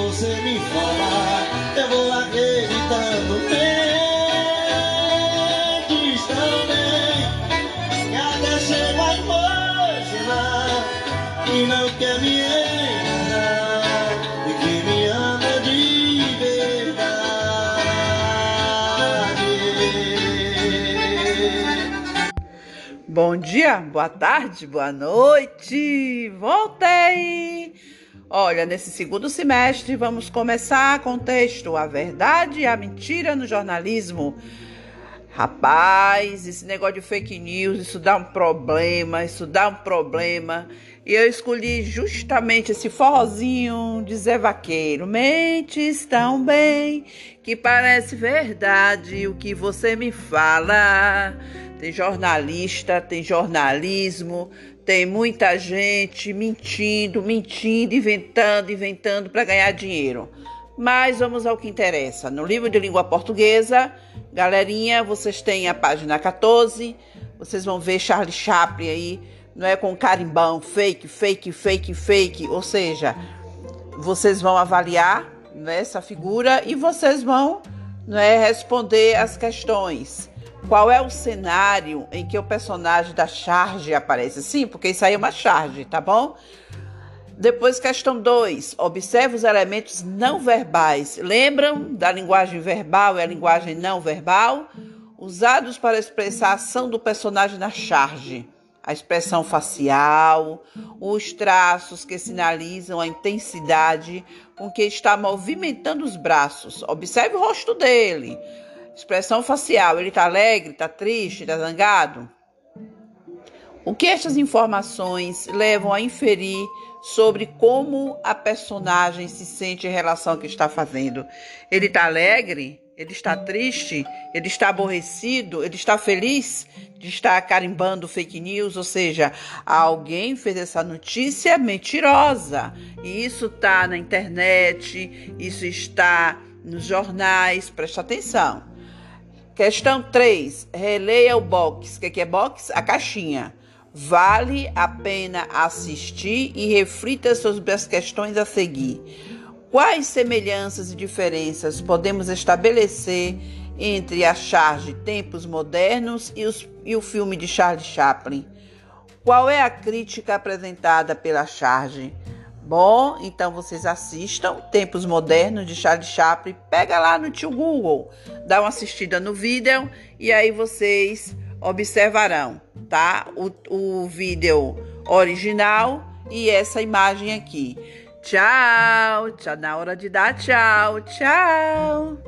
você me falar, eu vou acreditando. Mentes também, cada chego a imaginar que não quer me Bom dia, boa tarde, boa noite. Voltei. Olha, nesse segundo semestre vamos começar com o texto A Verdade e a Mentira no Jornalismo. Rapaz, esse negócio de fake news, isso dá um problema, isso dá um problema. E eu escolhi justamente esse forrozinho de Zé Vaqueiro. Mentes tão bem que parece verdade o que você me fala. Tem jornalista, tem jornalismo, tem muita gente mentindo, mentindo, inventando, inventando para ganhar dinheiro. Mas vamos ao que interessa. No livro de língua portuguesa, galerinha, vocês têm a página 14. Vocês vão ver Charlie Chaplin aí, não é com carimbão, fake, fake, fake, fake. Ou seja, vocês vão avaliar né, essa figura e vocês vão né, responder as questões. Qual é o cenário em que o personagem da charge aparece? Sim, porque isso aí é uma charge, tá bom? Depois, questão 2. Observe os elementos não verbais. Lembram da linguagem verbal e a linguagem não verbal? Usados para expressar a ação do personagem na charge. A expressão facial, os traços que sinalizam a intensidade com que está movimentando os braços. Observe o rosto dele. Expressão facial. Ele está alegre, está triste, está zangado? O que estas informações levam a inferir sobre como a personagem se sente em relação ao que está fazendo? Ele está alegre? Ele está triste? Ele está aborrecido? Ele está feliz de estar carimbando fake news? Ou seja, alguém fez essa notícia mentirosa. E isso está na internet, isso está nos jornais. Preste atenção. Questão 3. Releia o box. O que é box? A caixinha. Vale a pena assistir e reflita sobre as questões a seguir. Quais semelhanças e diferenças podemos estabelecer entre a charge Tempos Modernos e, os, e o filme de Charlie Chaplin? Qual é a crítica apresentada pela charge? Bom, então vocês assistam Tempos Modernos de Charlie Chaplin. Pega lá no tio Google, dá uma assistida no vídeo e aí vocês observarão, tá? O, o vídeo original e essa imagem aqui. Tchau, tchau, na hora de dar tchau, tchau.